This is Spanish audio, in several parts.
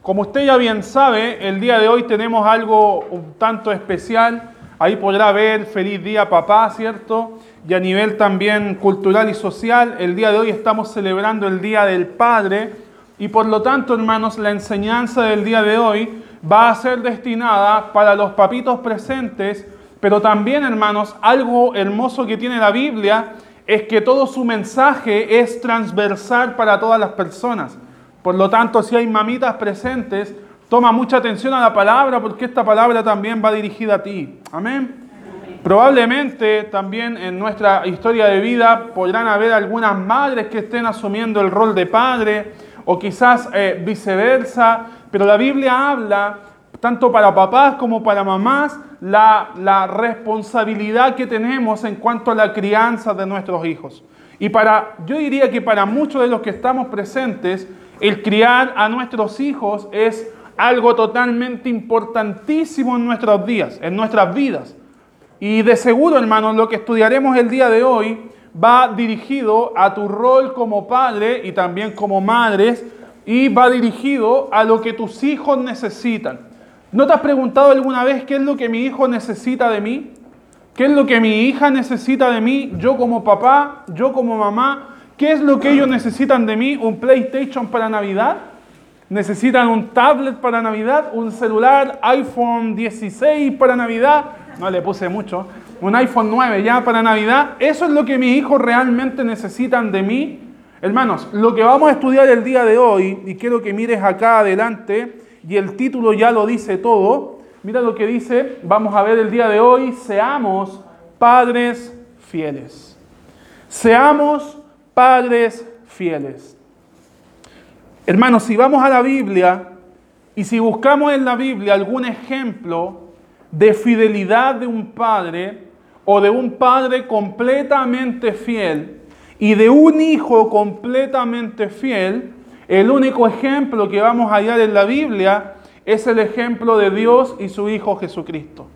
Como usted ya bien sabe, el día de hoy tenemos algo un tanto especial. Ahí podrá ver feliz día papá, ¿cierto? Y a nivel también cultural y social, el día de hoy estamos celebrando el Día del Padre. Y por lo tanto, hermanos, la enseñanza del día de hoy va a ser destinada para los papitos presentes, pero también, hermanos, algo hermoso que tiene la Biblia es que todo su mensaje es transversal para todas las personas. Por lo tanto, si hay mamitas presentes, toma mucha atención a la palabra porque esta palabra también va dirigida a ti. Amén. Probablemente también en nuestra historia de vida podrán haber algunas madres que estén asumiendo el rol de padre o quizás eh, viceversa, pero la Biblia habla tanto para papás como para mamás, la, la, responsabilidad que tenemos en cuanto a la crianza de nuestros hijos. Y para, yo diría que para muchos de los que estamos presentes, el criar a nuestros hijos es algo totalmente importantísimo en nuestros días, en nuestras vidas. Y de seguro, hermanos, lo que estudiaremos el día de hoy va dirigido a tu rol como padre y también como madres y va dirigido a lo que tus hijos necesitan. ¿No te has preguntado alguna vez qué es lo que mi hijo necesita de mí? ¿Qué es lo que mi hija necesita de mí? Yo como papá, yo como mamá, ¿Qué es lo que ellos necesitan de mí? ¿Un PlayStation para Navidad? ¿Necesitan un tablet para Navidad? ¿Un celular iPhone 16 para Navidad? No le puse mucho. ¿Un iPhone 9 ya para Navidad? ¿Eso es lo que mis hijos realmente necesitan de mí? Hermanos, lo que vamos a estudiar el día de hoy, y quiero que mires acá adelante, y el título ya lo dice todo, mira lo que dice, vamos a ver el día de hoy, seamos padres fieles. Seamos padres fieles. Hermanos, si vamos a la Biblia y si buscamos en la Biblia algún ejemplo de fidelidad de un padre o de un padre completamente fiel y de un hijo completamente fiel, el único ejemplo que vamos a hallar en la Biblia es el ejemplo de Dios y su Hijo Jesucristo.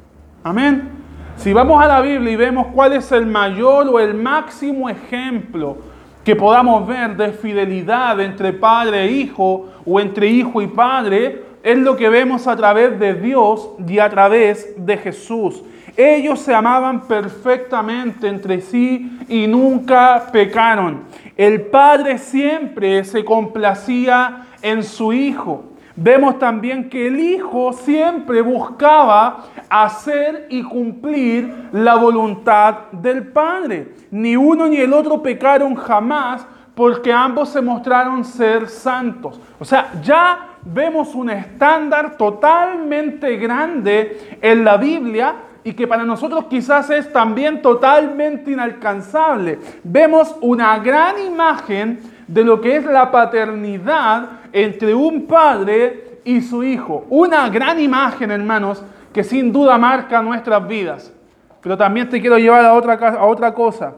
Amén. Si vamos a la Biblia y vemos cuál es el mayor o el máximo ejemplo que podamos ver de fidelidad entre padre e hijo o entre hijo y padre, es lo que vemos a través de Dios y a través de Jesús. Ellos se amaban perfectamente entre sí y nunca pecaron. El padre siempre se complacía en su hijo. Vemos también que el Hijo siempre buscaba hacer y cumplir la voluntad del Padre. Ni uno ni el otro pecaron jamás porque ambos se mostraron ser santos. O sea, ya vemos un estándar totalmente grande en la Biblia y que para nosotros quizás es también totalmente inalcanzable. Vemos una gran imagen de lo que es la paternidad entre un padre y su hijo. Una gran imagen, hermanos, que sin duda marca nuestras vidas. Pero también te quiero llevar a otra, a otra cosa.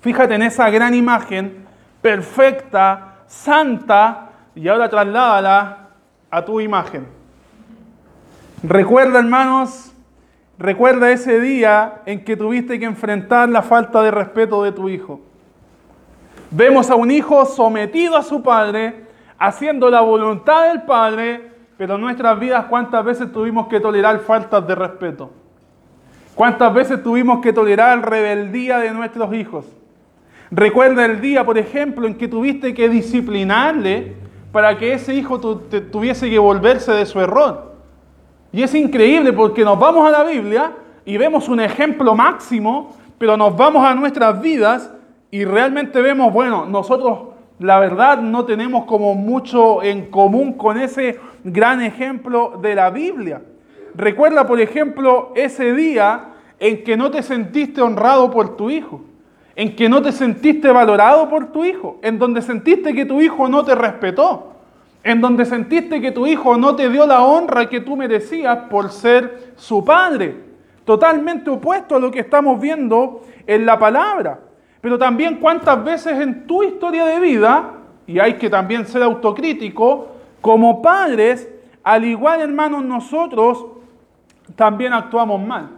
Fíjate en esa gran imagen, perfecta, santa, y ahora trasládala a tu imagen. Recuerda, hermanos, recuerda ese día en que tuviste que enfrentar la falta de respeto de tu hijo. Vemos a un hijo sometido a su padre, haciendo la voluntad del Padre, pero en nuestras vidas cuántas veces tuvimos que tolerar faltas de respeto. ¿Cuántas veces tuvimos que tolerar rebeldía de nuestros hijos? Recuerda el día, por ejemplo, en que tuviste que disciplinarle para que ese hijo tuviese que volverse de su error. Y es increíble porque nos vamos a la Biblia y vemos un ejemplo máximo, pero nos vamos a nuestras vidas y realmente vemos, bueno, nosotros la verdad no tenemos como mucho en común con ese gran ejemplo de la Biblia. Recuerda, por ejemplo, ese día en que no te sentiste honrado por tu hijo, en que no te sentiste valorado por tu hijo, en donde sentiste que tu hijo no te respetó, en donde sentiste que tu hijo no te dio la honra que tú merecías por ser su padre. Totalmente opuesto a lo que estamos viendo en la palabra. Pero también cuántas veces en tu historia de vida, y hay que también ser autocrítico, como padres, al igual hermanos nosotros, también actuamos mal.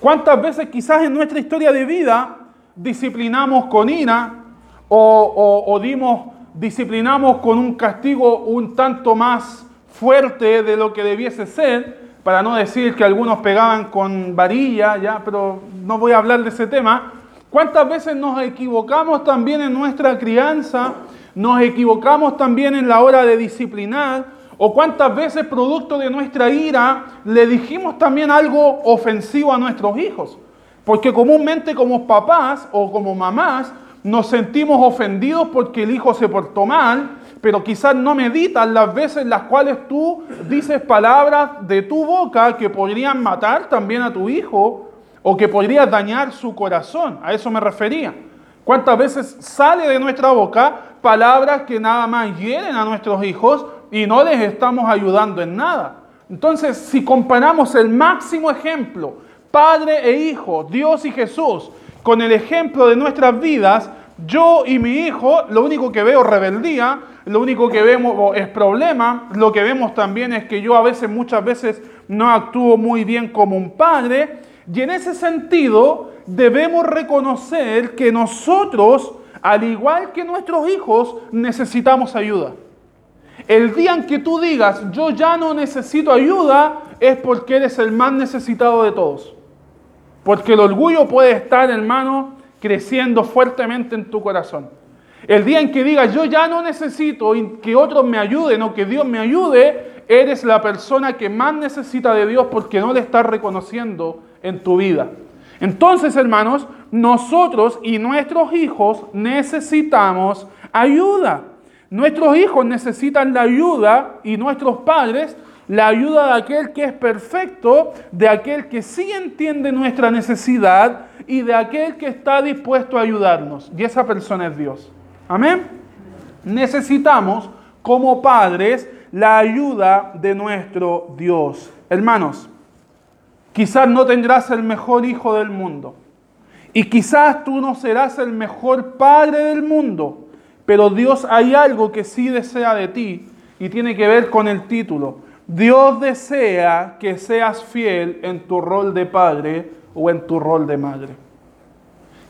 ¿Cuántas veces quizás en nuestra historia de vida disciplinamos con ira o, dimos disciplinamos con un castigo un tanto más fuerte de lo que debiese ser, para no decir que algunos pegaban con varilla, ya, pero no voy a hablar de ese tema. ¿Cuántas veces nos equivocamos también en nuestra crianza? Nos equivocamos también en la hora de disciplinar. ¿O cuántas veces, producto de nuestra ira, le dijimos también algo ofensivo a nuestros hijos? Porque comúnmente como papás o como mamás nos sentimos ofendidos porque el hijo se portó mal, pero quizás no meditas las veces las cuales tú dices palabras de tu boca que podrían matar también a tu hijo o que podrían dañar su corazón. A eso me refería. ¿Cuántas veces sale de nuestra boca palabras que nada más hieren a nuestros hijos y no les estamos ayudando en nada? Entonces, si comparamos el máximo ejemplo, Padre e Hijo, Dios y Jesús, con el ejemplo de nuestras vidas, yo y mi hijo, lo único que veo rebeldía, lo único que vemos es problema, lo que vemos también es que yo a veces, muchas veces, no actúo muy bien como un padre, y en ese sentido debemos reconocer que nosotros, al igual que nuestros hijos, necesitamos ayuda. El día en que tú digas, yo ya no necesito ayuda, es porque eres el más necesitado de todos. Porque el orgullo puede estar, hermano, creciendo fuertemente en tu corazón. El día en que digas, yo ya no necesito que otros me ayuden o que Dios me ayude, eres la persona que más necesita de Dios porque no le estás reconociendo en tu vida. Entonces, hermanos, nosotros y nuestros hijos necesitamos ayuda. Nuestros hijos necesitan la ayuda y nuestros padres la ayuda de aquel que es perfecto, de aquel que sí entiende nuestra necesidad y de aquel que está dispuesto a ayudarnos. Y esa persona es Dios. Amén. Necesitamos como padres la ayuda de nuestro Dios. Hermanos, quizás no tendrás el mejor hijo del mundo. Y quizás tú no serás el mejor padre del mundo. Pero Dios hay algo que sí desea de ti y tiene que ver con el título. Dios desea que seas fiel en tu rol de padre o en tu rol de madre.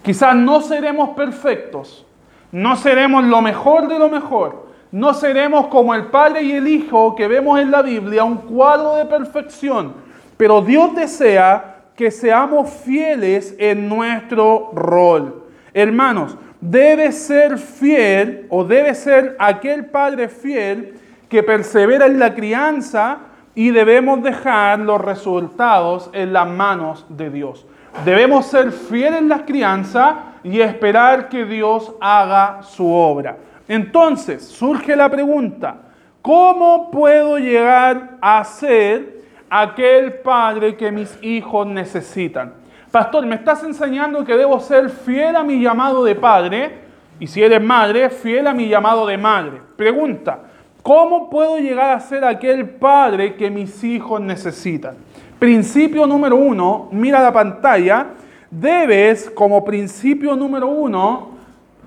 Quizás no seremos perfectos, no seremos lo mejor de lo mejor, no seremos como el Padre y el Hijo que vemos en la Biblia, un cuadro de perfección, pero Dios desea que seamos fieles en nuestro rol. Hermanos, debe ser fiel o debe ser aquel Padre fiel que persevera en la crianza y debemos dejar los resultados en las manos de Dios. Debemos ser fieles en la crianza y esperar que Dios haga su obra. Entonces surge la pregunta, ¿cómo puedo llegar a ser aquel padre que mis hijos necesitan? Pastor, me estás enseñando que debo ser fiel a mi llamado de padre y si eres madre, fiel a mi llamado de madre. Pregunta, ¿Cómo puedo llegar a ser aquel padre que mis hijos necesitan? Principio número uno, mira la pantalla, debes, como principio número uno,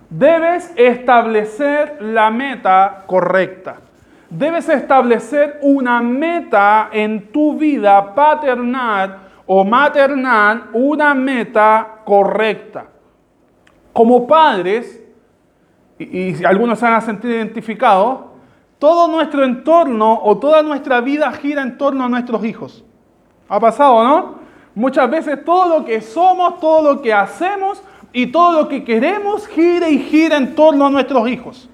debes establecer la meta correcta. Debes establecer una meta en tu vida paternal o maternal, una meta correcta. Como padres, y, y algunos se van a sentir identificados, todo nuestro entorno o toda nuestra vida gira en torno a nuestros hijos. ¿Ha pasado, no? Muchas veces todo lo que somos, todo lo que hacemos y todo lo que queremos gira y gira en torno a nuestros hijos.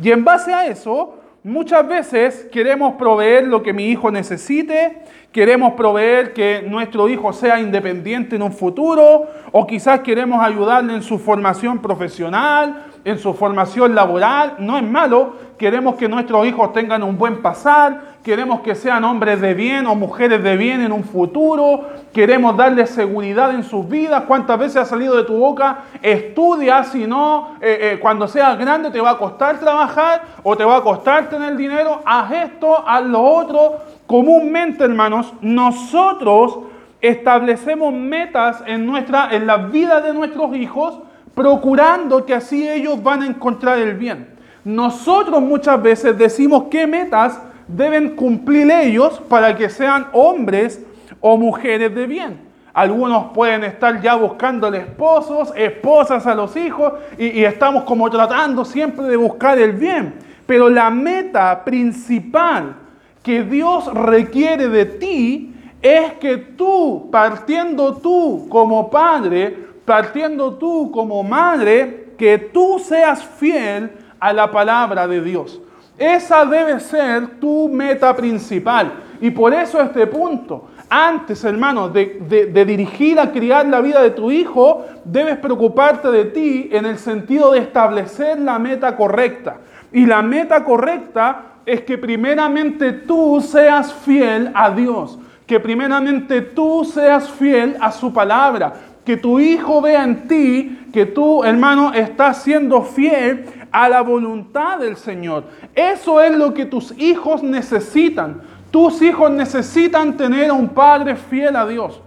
Y en base a eso, muchas veces queremos proveer lo que mi hijo necesite, queremos proveer que nuestro hijo sea independiente en un futuro, o quizás queremos ayudarle en su formación profesional, en su formación laboral, no es malo, queremos que nuestros hijos tengan un buen pasar, queremos que sean hombres de bien o mujeres de bien en un futuro, queremos darles seguridad en sus vidas. ¿Cuántas veces ha salido de tu boca? Estudia, si no, eh, eh, cuando seas grande te va a costar trabajar o te va a costar tener dinero, haz esto, haz lo otro. Comúnmente, hermanos, nosotros establecemos metas en, nuestra, en la vida de nuestros hijos procurando que así ellos van a encontrar el bien. Nosotros muchas veces decimos qué metas deben cumplir ellos para que sean hombres o mujeres de bien. Algunos pueden estar ya buscando esposos, esposas a los hijos y, y estamos como tratando siempre de buscar el bien. Pero la meta principal que Dios requiere de ti es que tú, partiendo tú como padre, partiendo tú como madre, que tú seas fiel a la palabra de Dios. Esa debe ser tu meta principal. Y por eso este punto, antes, hermano, de, dirigir a criar la vida de tu hijo, debes preocuparte de ti en el sentido de establecer la meta correcta. Y la meta correcta es que primeramente tú seas fiel a Dios, que primeramente tú seas fiel a su palabra, que tu hijo vea en ti que tú, hermano, estás siendo fiel a la voluntad del Señor. Eso es lo que tus hijos necesitan. Tus hijos necesitan tener a un padre fiel a Dios.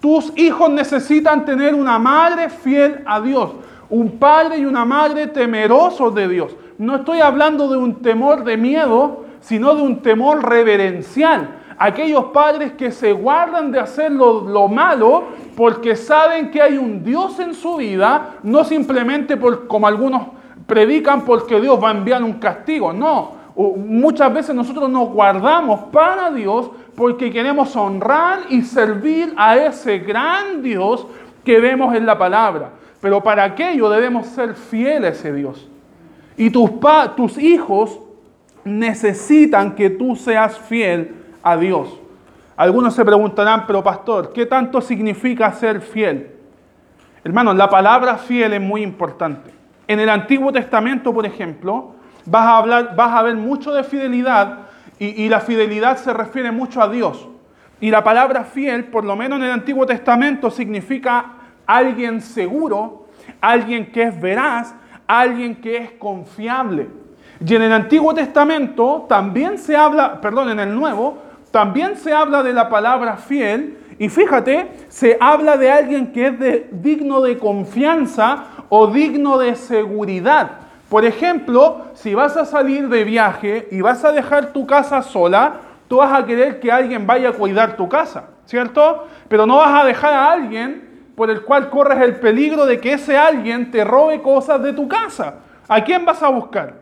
Tus hijos necesitan tener una madre fiel a Dios. Un padre y una madre temerosos de Dios. No estoy hablando de un temor de miedo, sino de un temor reverencial. Aquellos padres que se guardan de hacer lo, malo porque saben que hay un Dios en su vida, no simplemente por, como algunos predican porque Dios va a enviar un castigo. No, muchas veces nosotros nos guardamos para Dios porque queremos honrar y servir a ese gran Dios que vemos en la palabra. Pero para aquello debemos ser fieles a ese Dios. Y tus, tus hijos necesitan que tú seas fiel a Dios. Algunos se preguntarán, pero pastor, ¿qué tanto significa ser fiel? Hermanos, la palabra fiel es muy importante. En el Antiguo Testamento, por ejemplo, vas a, hablar, vas a ver mucho de fidelidad y, y la fidelidad se refiere mucho a Dios. Y la palabra fiel, por lo menos en el Antiguo Testamento, significa alguien seguro, alguien que es veraz, alguien que es confiable. Y en el Antiguo Testamento también se habla, perdón, en el Nuevo, también se habla de la palabra fiel. Y fíjate, se habla de alguien que es digno de confianza o digno de seguridad. Por ejemplo, si vas a salir de viaje y vas a dejar tu casa sola, tú vas a querer que alguien vaya a cuidar tu casa, ¿cierto? Pero no vas a dejar a alguien por el cual corres el peligro de que ese alguien te robe cosas de tu casa. ¿A quién vas a buscar?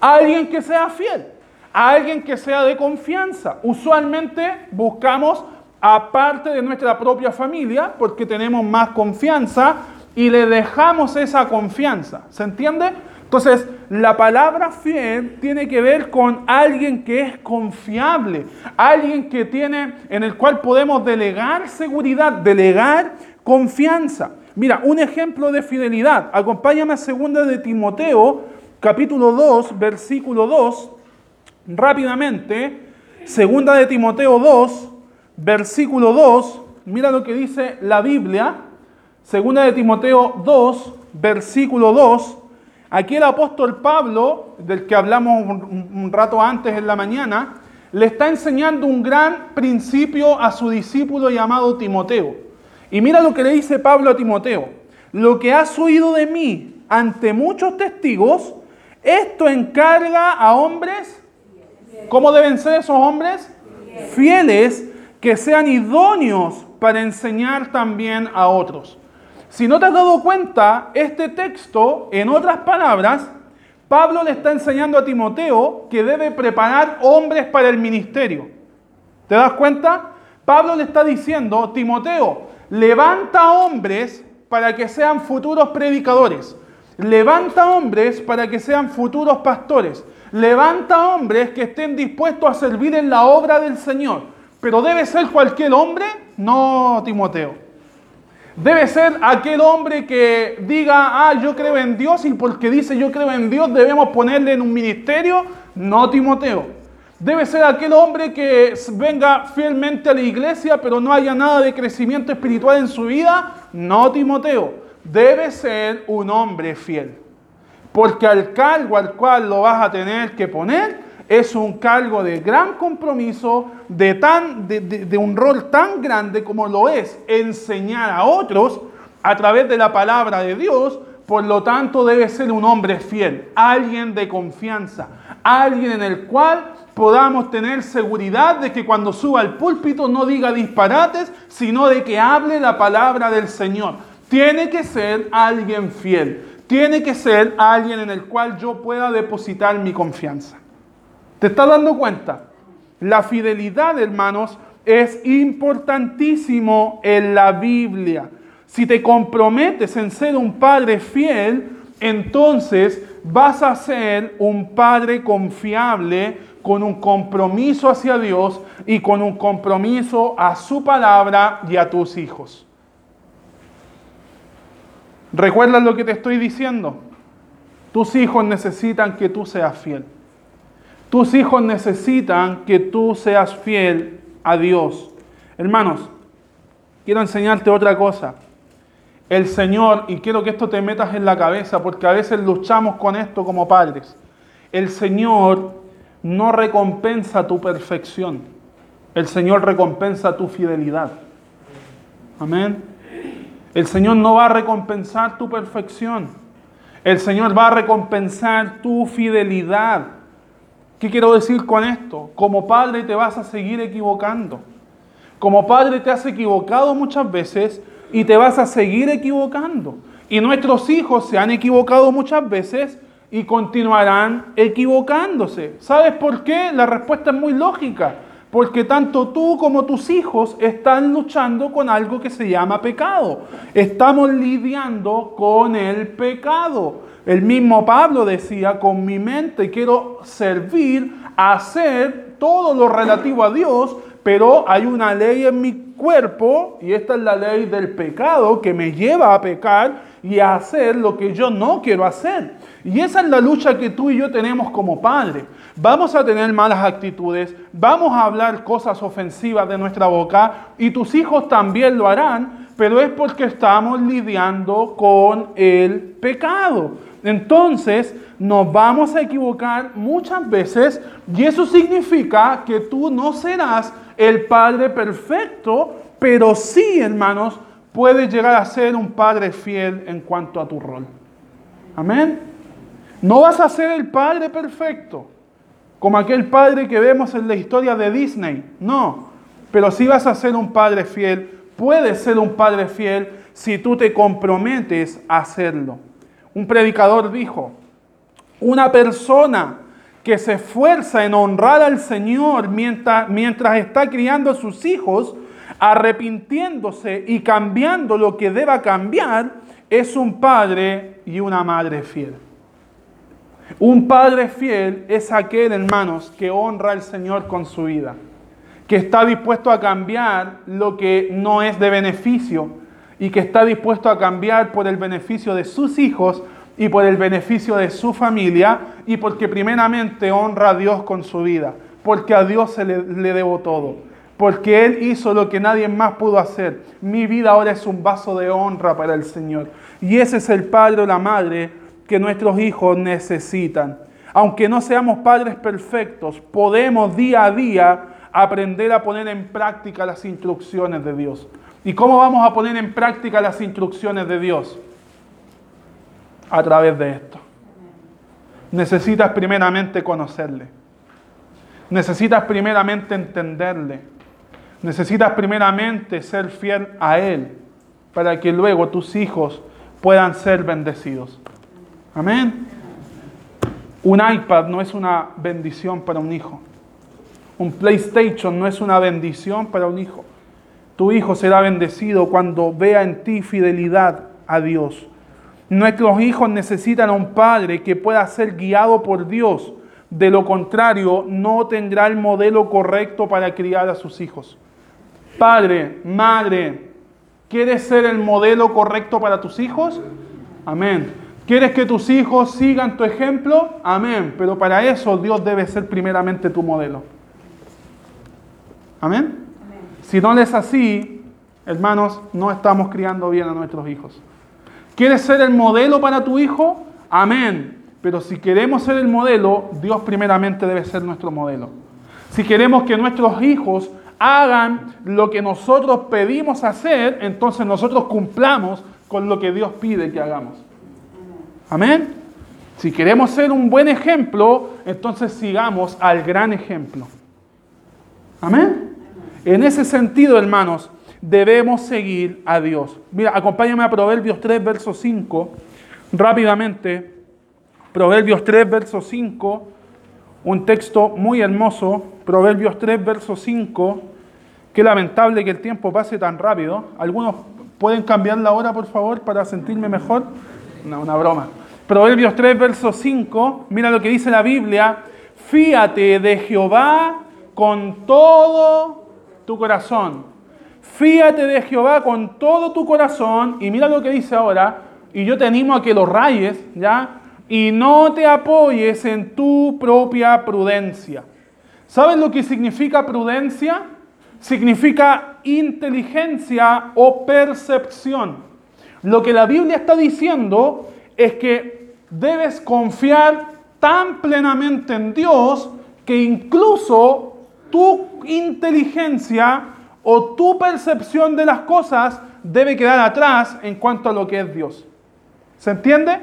A alguien que sea fiel, a alguien que sea de confianza. Usualmente buscamos aparte de nuestra propia familia porque tenemos más confianza y le dejamos esa confianza. ¿Se entiende? Entonces, la palabra fiel tiene que ver con alguien que es confiable, alguien que tiene, en el cual podemos delegar seguridad, delegar confianza. Mira, un ejemplo de fidelidad. Acompáñame a segunda de Timoteo, capítulo 2, versículo 2, rápidamente. Segunda de Timoteo 2, versículo 2. Mira lo que dice la Biblia. Segunda de Timoteo 2, versículo 2. Aquí el apóstol Pablo, del que hablamos un, rato antes en la mañana, le está enseñando un gran principio a su discípulo llamado Timoteo. Y mira lo que le dice Pablo a Timoteo. Lo que has oído de mí ante muchos testigos, esto encarga a hombres. ¿Cómo deben ser esos hombres? Fieles que sean idóneos para enseñar también a otros. Si no te has dado cuenta, este texto, en otras palabras, Pablo le está enseñando a Timoteo que debe preparar hombres para el ministerio. ¿Te das cuenta? Pablo le está diciendo, Timoteo, levanta hombres para que sean futuros predicadores. Levanta hombres para que sean futuros pastores. Levanta hombres que estén dispuestos a servir en la obra del Señor. Pero debe ser cualquier hombre, no Timoteo. Debe ser aquel hombre que diga, ah, yo creo en Dios y porque dice yo creo en Dios debemos ponerle en un ministerio, no Timoteo. Debe ser aquel hombre que venga fielmente a la iglesia pero no haya nada de crecimiento espiritual en su vida, no Timoteo. Debe ser un hombre fiel. Porque al cargo al cual lo vas a tener que poner, es un cargo de gran compromiso, de, tan, de, un rol tan grande como lo es enseñar a otros a través de la palabra de Dios. Por lo tanto, debe ser un hombre fiel, alguien de confianza, alguien en el cual podamos tener seguridad de que cuando suba al púlpito no diga disparates, sino de que hable la palabra del Señor. Tiene que ser alguien fiel. Tiene que ser alguien en el cual yo pueda depositar mi confianza. ¿Te estás dando cuenta? La fidelidad, hermanos, es importantísimo en la Biblia. Si te comprometes en ser un padre fiel, entonces vas a ser un padre confiable con un compromiso hacia Dios y con un compromiso a su palabra y a tus hijos. ¿Recuerdas lo que te estoy diciendo? Tus hijos necesitan que tú seas fiel. Tus hijos necesitan que tú seas fiel a Dios. Hermanos, quiero enseñarte otra cosa. El Señor, y quiero que esto te metas en la cabeza, porque a veces luchamos con esto como padres. El Señor no recompensa tu perfección. El Señor recompensa tu fidelidad. Amén. El Señor no va a recompensar tu perfección. El Señor va a recompensar tu fidelidad. ¿Qué quiero decir con esto? Como padre te vas a seguir equivocando. Como padre te has equivocado muchas veces y te vas a seguir equivocando. Y nuestros hijos se han equivocado muchas veces y continuarán equivocándose. ¿Sabes por qué? La respuesta es muy lógica. Porque tanto tú como tus hijos están luchando con algo que se llama pecado. Estamos lidiando con el pecado. El mismo Pablo decía, con mi mente quiero servir, hacer todo lo relativo a Dios, pero hay una ley en mi cuerpo, y esta es la ley del pecado, que me lleva a pecar y a hacer lo que yo no quiero hacer. Y esa es la lucha que tú y yo tenemos como padre. Vamos a tener malas actitudes, vamos a hablar cosas ofensivas de nuestra boca, y tus hijos también lo harán, pero es porque estamos lidiando con el pecado. Entonces nos vamos a equivocar muchas veces y eso significa que tú no serás el Padre perfecto, pero sí, hermanos, puedes llegar a ser un Padre fiel en cuanto a tu rol. Amén. No vas a ser el Padre perfecto, como aquel Padre que vemos en la historia de Disney. No, pero sí vas a ser un Padre fiel. Puedes ser un Padre fiel si tú te comprometes a hacerlo. Un predicador dijo, una persona que se esfuerza en honrar al Señor mientras, está criando a sus hijos, arrepintiéndose y cambiando lo que deba cambiar, es un padre y una madre fiel. Un padre fiel es aquel, hermanos, que honra al Señor con su vida, que está dispuesto a cambiar lo que no es de beneficio y que está dispuesto a cambiar por el beneficio de sus hijos y por el beneficio de su familia y porque primeramente honra a Dios con su vida, porque a Dios se le, debo todo, porque Él hizo lo que nadie más pudo hacer. Mi vida ahora es un vaso de honra para el Señor. Y ese es el padre o la madre que nuestros hijos necesitan. Aunque no seamos padres perfectos, podemos día a día aprender a poner en práctica las instrucciones de Dios. ¿Y cómo vamos a poner en práctica las instrucciones de Dios? A través de esto. Necesitas primeramente conocerle. Necesitas primeramente entenderle. Necesitas primeramente ser fiel a Él para que luego tus hijos puedan ser bendecidos. Amén. Un iPad no es una bendición para un hijo. Un PlayStation no es una bendición para un hijo. Tu hijo será bendecido cuando vea en ti fidelidad a Dios. Nuestros hijos necesitan a un padre que pueda ser guiado por Dios. De lo contrario, no tendrá el modelo correcto para criar a sus hijos. Padre, madre, ¿quieres ser el modelo correcto para tus hijos? Amén. ¿Quieres que tus hijos sigan tu ejemplo? Amén. Pero para eso Dios debe ser primeramente tu modelo. Amén. Si no es así, hermanos, no estamos criando bien a nuestros hijos. ¿Quieres ser el modelo para tu hijo? Amén. Pero si queremos ser el modelo, Dios primeramente debe ser nuestro modelo. Si queremos que nuestros hijos hagan lo que nosotros pedimos hacer, entonces nosotros cumplamos con lo que Dios pide que hagamos. Amén. Si queremos ser un buen ejemplo, entonces sigamos al gran ejemplo. Amén. En ese sentido, hermanos, debemos seguir a Dios. Mira, acompáñame a Proverbios 3, verso 5, rápidamente. Proverbios 3, verso 5, un texto muy hermoso. Proverbios 3, verso 5. Qué lamentable que el tiempo pase tan rápido. Algunos pueden cambiar la hora, por favor, para sentirme mejor. No, una broma. Proverbios 3, verso 5. Mira lo que dice la Biblia. Fíate de Jehová con todo tu corazón. Fíate de Jehová con todo tu corazón. Y mira lo que dice ahora. Y yo te animo a que lo rayes, ¿ya? Y no te apoyes en tu propia prudencia. ¿Sabes lo que significa prudencia? significa inteligencia o percepción. Lo que la Biblia está diciendo es que debes confiar tan plenamente en Dios que incluso tu inteligencia o tu percepción de las cosas debe quedar atrás en cuanto a lo que es Dios. ¿Se entiende?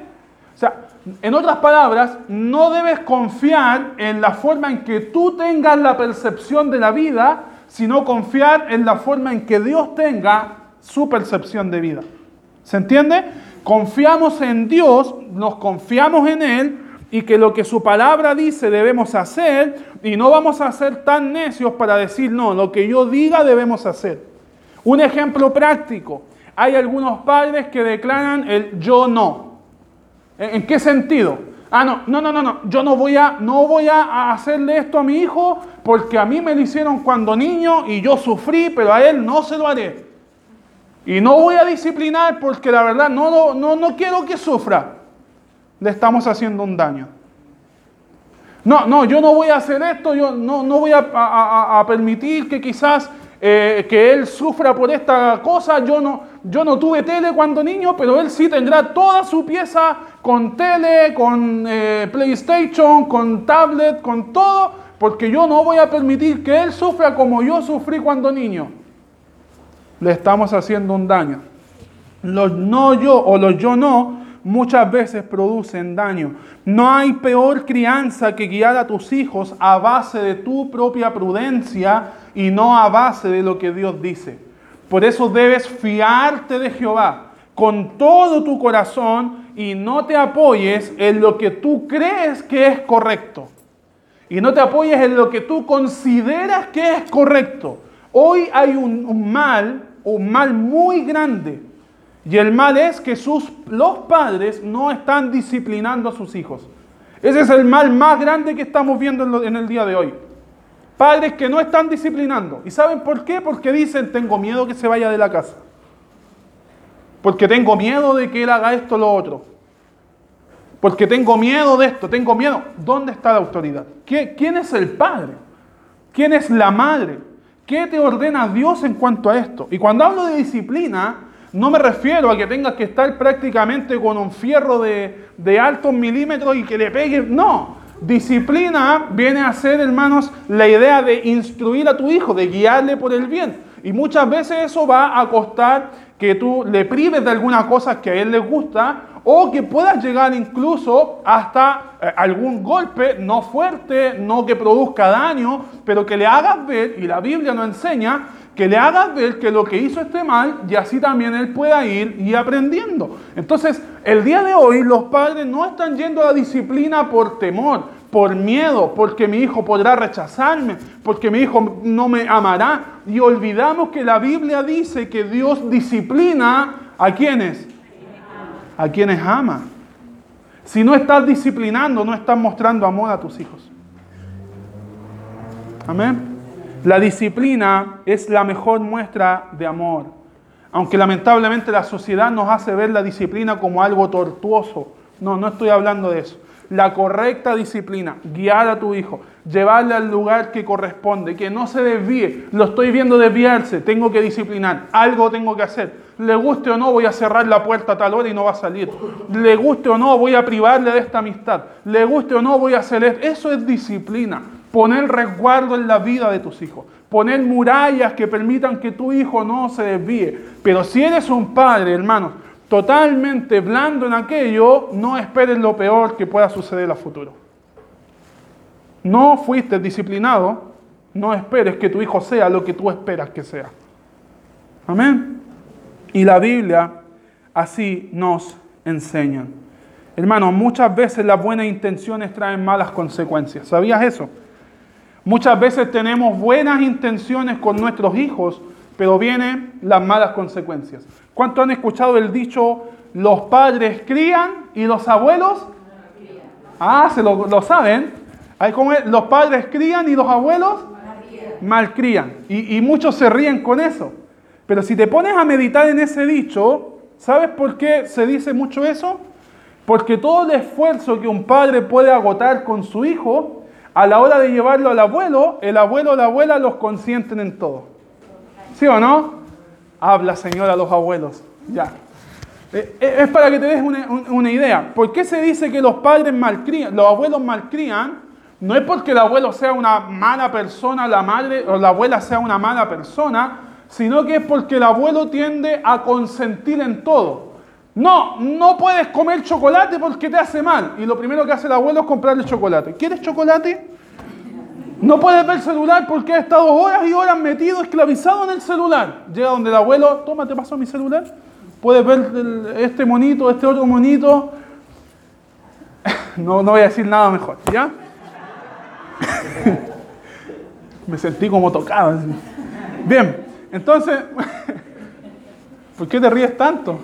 O sea, en otras palabras, no debes confiar en la forma en que tú tengas la percepción de la vida, sino confiar en la forma en que Dios tenga su percepción de vida. ¿Se entiende? Confiamos en Dios, nos confiamos en Él y que lo que su palabra dice debemos hacer y no vamos a ser tan necios para decir, no, lo que yo diga debemos hacer. Un ejemplo práctico, hay algunos padres que declaran el yo no. ¿En qué sentido? Ah, no, no, no, no, no. Yo no voy a, no voy a hacerle esto a mi hijo porque a mí me lo hicieron cuando niño y yo sufrí, pero a él no se lo haré. Y no voy a disciplinar porque la verdad no, no, no quiero que sufra. Le estamos haciendo un daño. No, no, yo no voy a hacer esto, yo no, no voy a, permitir que quizás eh, que él sufra por esta cosa. Yo no, yo no tuve tele cuando niño, pero él sí tendrá toda su pieza con tele, con eh, PlayStation, con tablet, con todo, porque yo no voy a permitir que él sufra como yo sufrí cuando niño. Le estamos haciendo un daño. Los no yo o los yo no muchas veces producen daño. No hay peor crianza que guiar a tus hijos a base de tu propia prudencia y no a base de lo que Dios dice. Por eso debes fiarte de Jehová con todo tu corazón y no te apoyes en lo que tú crees que es correcto. Y no te apoyes en lo que tú consideras que es correcto. Hoy hay un, mal, un mal muy grande. Y el mal es que sus, los padres no están disciplinando a sus hijos. Ese es el mal más grande que estamos viendo en el día de hoy. Padres que no están disciplinando. ¿Y saben por qué? Porque dicen, tengo miedo que se vaya de la casa. Porque tengo miedo de que él haga esto o lo otro. Porque tengo miedo de esto, tengo miedo. ¿Dónde está la autoridad? ¿Quién es el padre? ¿Quién es la madre? ¿Qué te ordena Dios en cuanto a esto? Y cuando hablo de disciplina, no me refiero a que tengas que estar prácticamente con un fierro de, de altos milímetros y que le pegue. No, Disciplina viene a ser, hermanos, la idea de instruir a tu hijo, de guiarle por el bien. Y muchas veces eso va a costar que tú le prives de alguna cosa que a él le gusta o que puedas llegar incluso hasta eh, algún golpe, no fuerte, no que produzca daño, pero que le hagas ver, y la Biblia nos enseña, que le hagas ver que lo que hizo esté mal y así también él pueda ir y aprendiendo. Entonces, el día de hoy los padres no están yendo a disciplina por temor, por miedo, porque mi hijo podrá rechazarme, porque mi hijo no me amará. Y olvidamos que la Biblia dice que Dios disciplina a quienes, a quienes ama. Si no estás disciplinando, no estás mostrando amor a tus hijos. Amén. La disciplina es la mejor muestra de amor. Aunque lamentablemente la sociedad nos hace ver la disciplina como algo tortuoso. No, no estoy hablando de eso. La correcta disciplina, guiar a tu hijo, llevarle al lugar que corresponde, que no se desvíe. Lo estoy viendo desviarse, tengo que disciplinar, algo tengo que hacer. Le guste o no, voy a cerrar la puerta a tal hora y no va a salir. Le guste o no, voy a privarle de esta amistad. Le guste o no, voy a hacer. Eso es disciplina poner resguardo en la vida de tus hijos, poner murallas que permitan que tu hijo no se desvíe. Pero si eres un padre, hermanos, totalmente blando en aquello, no esperes lo peor que pueda suceder a futuro. No fuiste disciplinado, no esperes que tu hijo sea lo que tú esperas que sea. Amén. Y la Biblia así nos enseña. Hermano, muchas veces las buenas intenciones traen malas consecuencias. ¿Sabías eso? Muchas veces tenemos buenas intenciones con nuestros hijos, pero vienen las malas consecuencias. ¿Cuántos han escuchado el dicho, los padres crían y los abuelos? Ah, se lo, saben. Los padres crían y los abuelos malcrían. Y, y muchos se ríen con eso. Pero si te pones a meditar en ese dicho, ¿sabes por qué se dice mucho eso? Porque todo el esfuerzo que un padre puede agotar con su hijo, a la hora de llevarlo al abuelo, el abuelo o la abuela los consienten en todo. ¿Sí o no? Habla, Señor, a los abuelos. Ya. Eh, eh, es para que te des una, idea. ¿Por qué se dice que los padres malcrían, los abuelos malcrían? No es porque el abuelo sea una mala persona, la madre o la abuela sea una mala persona, sino que es porque el abuelo tiende a consentir en todo. No, no puedes comer chocolate porque te hace mal. Y lo primero que hace el abuelo es comprarle chocolate. ¿Quieres chocolate? No puedes ver el celular porque ha estado horas y horas metido, esclavizado en el celular. Llega donde el abuelo, toma, te paso mi celular. Puedes ver este monito, este otro monito. No, no voy a decir nada mejor, ¿ya? Me sentí como tocado. Bien, entonces, ¿por qué te ríes tanto?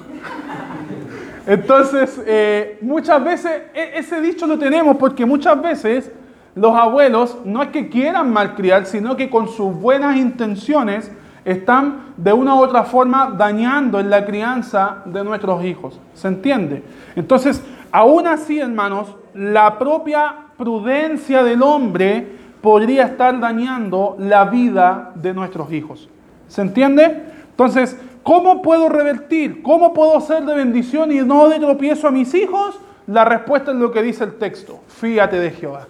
Entonces, eh, muchas veces, e, ese dicho lo tenemos porque muchas veces los abuelos no es que quieran malcriar, sino que con sus buenas intenciones están de una u otra forma dañando en la crianza de nuestros hijos. ¿Se entiende? Entonces, aún así, hermanos, la propia prudencia del hombre podría estar dañando la vida de nuestros hijos. ¿Se entiende? Entonces, ¿cómo puedo revertir? ¿Cómo puedo ser de bendición y no de tropiezo a mis hijos? La respuesta es lo que dice el texto. Fíate de Jehová.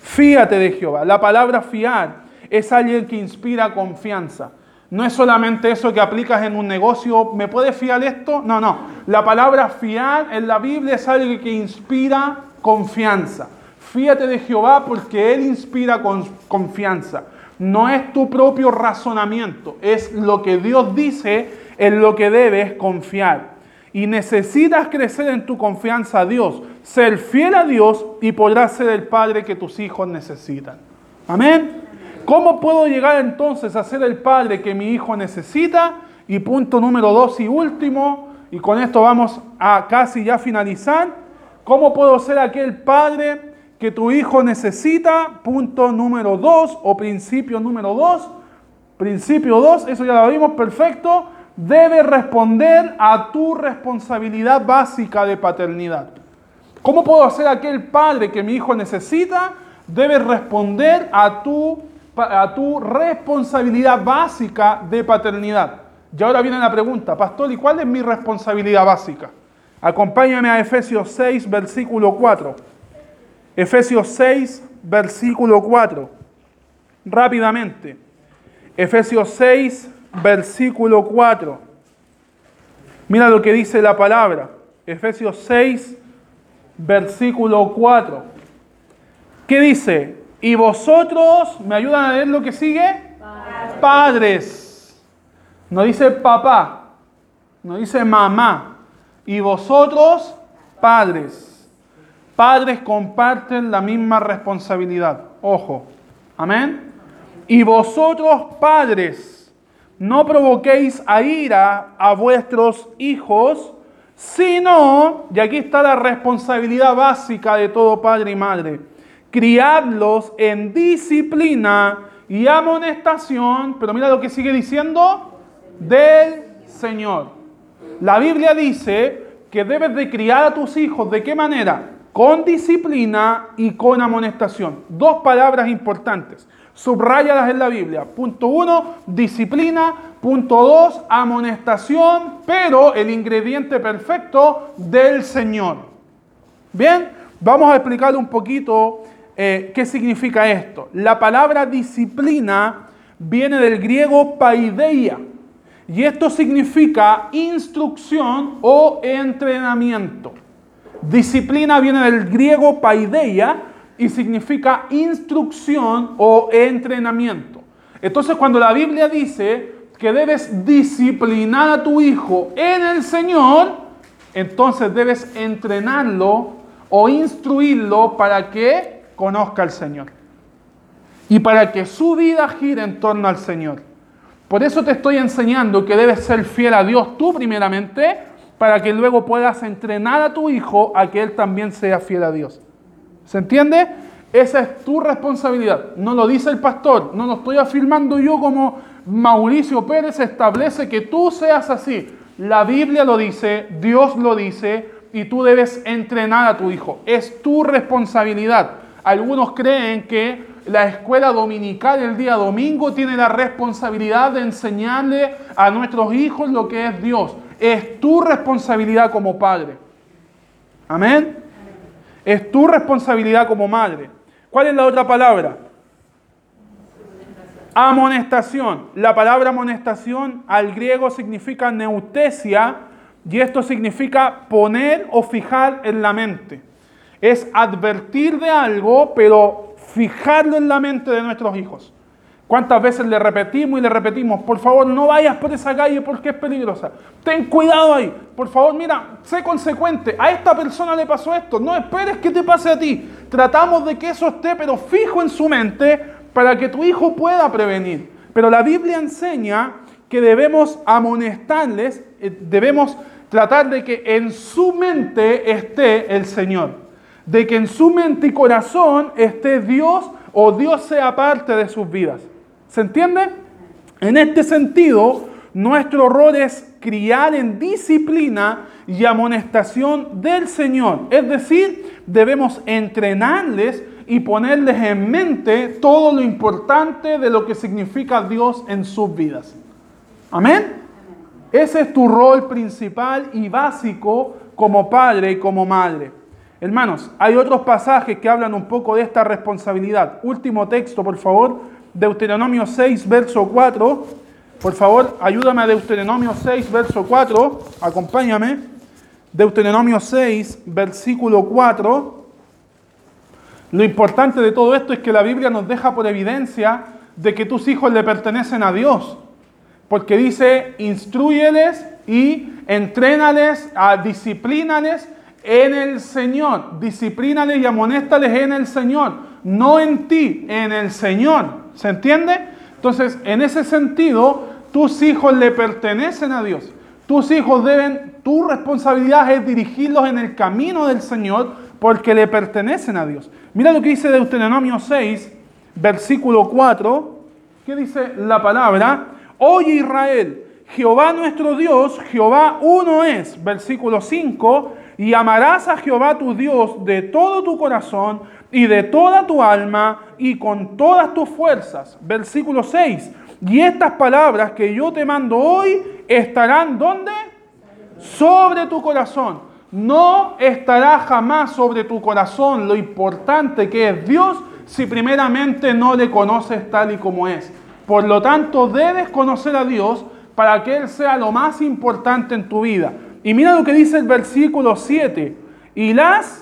Fíate de Jehová. La palabra fiar es alguien que inspira confianza. No es solamente eso que aplicas en un negocio, ¿me puedes fiar esto? No, no. La palabra fiar en la Biblia es algo que inspira confianza. Fíate de Jehová porque Él inspira confianza no es tu propio razonamiento, es lo que Dios dice en lo que debes confiar. Y necesitas crecer en tu confianza a Dios, ser fiel a Dios y podrás ser el padre que tus hijos necesitan. Amén. ¿Cómo puedo llegar entonces a ser el padre que mi hijo necesita? Y punto número dos y último, y con esto vamos a casi ya finalizar. ¿Cómo puedo ser aquel padre que tu hijo necesita, punto número dos o principio número dos. Principio dos, eso ya lo vimos, perfecto. Debe responder a tu responsabilidad básica de paternidad. ¿Cómo puedo ser aquel padre que mi hijo necesita? Debe responder a tu, a tu responsabilidad básica de paternidad. Y ahora viene la pregunta, pastor, ¿y cuál es mi responsabilidad básica? Acompáñame a Efesios 6, versículo 4. Efesios 6, versículo 4. Rápidamente. Efesios 6, versículo 4. Mira lo que dice la palabra. Efesios 6, versículo 4. ¿Qué dice? Y vosotros, ¿me ayudan a leer lo que sigue? Padres. Padres. No dice papá, no dice mamá. Y vosotros, padres padres comparten la misma responsabilidad. Ojo, amén. Y vosotros padres, no provoquéis a ira a vuestros hijos, sino, y aquí está la responsabilidad básica de todo padre y madre, criadlos en disciplina y amonestación, pero mira lo que sigue diciendo, del Señor. La Biblia dice que debes de criar a tus hijos, ¿de qué manera? Con disciplina y con amonestación. Dos palabras importantes, subrayadas en la Biblia. Punto uno, disciplina. Punto dos, amonestación, pero el ingrediente perfecto del Señor. Bien, vamos a explicar un poquito eh, qué significa esto. La palabra disciplina viene del griego paideia Y esto significa instrucción o entrenamiento. Disciplina viene del griego paideia y significa instrucción o entrenamiento. Entonces cuando la Biblia dice que debes disciplinar a tu hijo en el Señor, entonces debes entrenarlo o instruirlo para que conozca al Señor. Y para que su vida gire en torno al Señor. Por eso te estoy enseñando que debes ser fiel a Dios tú primeramente, para que luego puedas entrenar a tu hijo a que él también sea fiel a Dios. ¿Se entiende? Esa es tu responsabilidad. No lo dice el pastor, no lo estoy afirmando yo como Mauricio Pérez establece que tú seas así. La Biblia lo dice, Dios lo dice y tú debes entrenar a tu hijo. Es tu responsabilidad. Algunos creen que la escuela dominical el día domingo tiene la responsabilidad de enseñarle a nuestros hijos lo que es Dios. Es tu responsabilidad como padre. Amén. Es tu responsabilidad como madre. ¿Cuál es la otra palabra? Amonestación. La palabra amonestación al griego significa neutesia y esto significa poner o fijar en la mente. Es advertir de algo, pero fijarlo en la mente de nuestros hijos. ¿Cuántas veces le repetimos y le repetimos, por favor no vayas por esa calle porque es peligrosa? Ten cuidado ahí. Por favor, mira, sé consecuente. A esta persona le pasó esto. No esperes que te pase a ti. Tratamos de que eso esté, pero fijo en su mente para que tu hijo pueda prevenir. Pero la Biblia enseña que debemos amonestarles, eh, debemos tratar de que en su mente esté el Señor de que en su mente y corazón esté Dios o Dios sea parte de sus vidas. ¿Se entiende? En este sentido, nuestro rol es criar en disciplina y amonestación del Señor. Es decir, debemos entrenarles y ponerles en mente todo lo importante de lo que significa Dios en sus vidas. Amén. Ese es tu rol principal y básico como padre y como madre. Hermanos, hay otros pasajes que hablan un poco de esta responsabilidad. Último texto, por favor, Deuteronomio 6, verso 4. Por favor, ayúdame a Deuteronomio 6, verso 4. Acompáñame. Deuteronomio 6, versículo 4. Lo importante de todo esto es que la Biblia nos deja por evidencia de que tus hijos le pertenecen a Dios. Porque dice, instruyeles y entrénales, a disciplínales en el Señor. Disciplínales y amonéstales en el Señor. No en ti, en el Señor. ¿Se entiende? Entonces, en ese sentido, tus hijos le pertenecen a Dios. Tus hijos deben, tu responsabilidad es dirigirlos en el camino del Señor porque le pertenecen a Dios. Mira lo que dice Deuteronomio 6, versículo 4. ¿Qué dice la palabra? Oye Israel, Jehová nuestro Dios, Jehová uno es. Versículo 5 y amarás a Jehová tu Dios de todo tu corazón y de toda tu alma y con todas tus fuerzas. Versículo 6. Y estas palabras que yo te mando hoy estarán ¿dónde? Sobre tu corazón. No estará jamás sobre tu corazón lo importante que es Dios si primeramente no le conoces tal y como es. Por lo tanto, debes conocer a Dios para que Él sea lo más importante en tu vida. Y mira lo que dice el versículo 7. Y las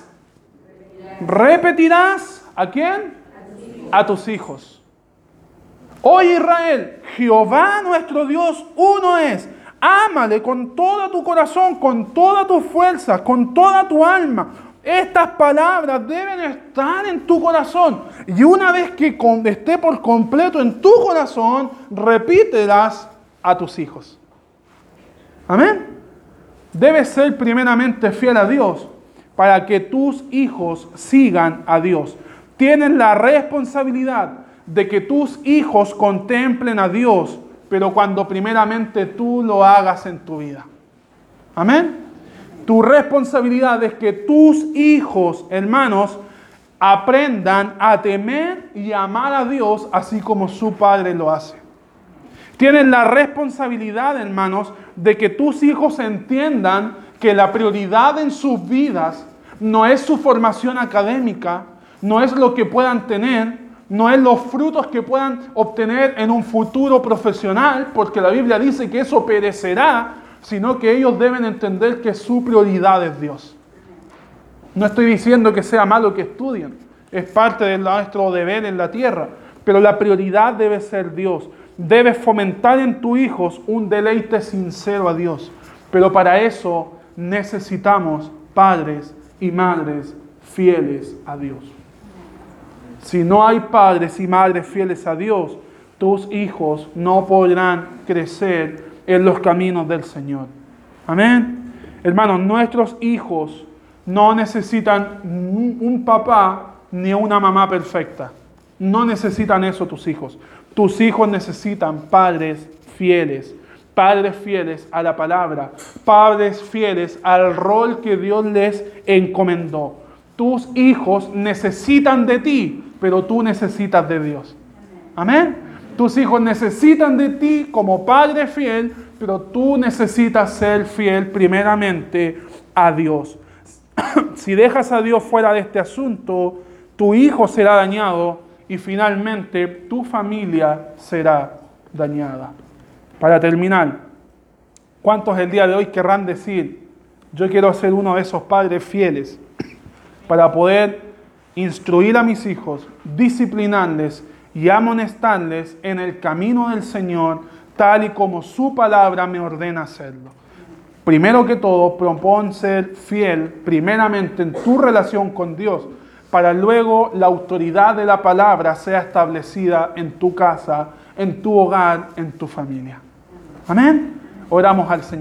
repetirás a quién? A tus hijos. Oye Israel, Jehová nuestro Dios uno es. Ámale con todo tu corazón, con toda tu fuerza, con toda tu alma. Estas palabras deben estar en tu corazón. Y una vez que esté por completo en tu corazón, repítelas a tus hijos. Amén. Debes ser primeramente fiel a Dios para que tus hijos sigan a Dios. Tienes la responsabilidad de que tus hijos contemplen a Dios, pero cuando primeramente tú lo hagas en tu vida. Amén. Tu responsabilidad es que tus hijos, hermanos, aprendan a temer y amar a Dios así como su padre lo hace. Tienen la responsabilidad, hermanos, de que tus hijos entiendan que la prioridad en sus vidas no es su formación académica, no es lo que puedan tener, no es los frutos que puedan obtener en un futuro profesional, porque la Biblia dice que eso perecerá, sino que ellos deben entender que su prioridad es Dios. No estoy diciendo que sea malo que estudien, es parte de nuestro deber en la tierra, pero la prioridad debe ser Dios. Debes fomentar en tus hijos un deleite sincero a Dios, pero para eso necesitamos padres y madres fieles a Dios. Si no hay padres y madres fieles a Dios, tus hijos no podrán crecer en los caminos del Señor. Amén. Hermanos, nuestros hijos no necesitan un papá ni una mamá perfecta. No necesitan eso tus hijos. Tus hijos necesitan padres fieles, padres fieles a la palabra, padres fieles al rol que Dios les encomendó. Tus hijos necesitan de ti, pero tú necesitas de Dios. Amén. Tus hijos necesitan de ti como padre fiel, pero tú necesitas ser fiel primeramente a Dios. si dejas a Dios fuera de este asunto, tu hijo será dañado y finalmente tu familia será dañada. Para terminar, ¿cuántos el día de hoy querrán decir, yo quiero ser uno de esos padres fieles para poder instruir a mis hijos, disciplinarles y amonestarles en el camino del Señor, tal y como su palabra me ordena hacerlo. Primero que todo, propon ser fiel primeramente en tu relación con Dios, para luego la autoridad de la palabra sea establecida en tu casa, en tu hogar, en tu familia. Amén. Oramos al Señor.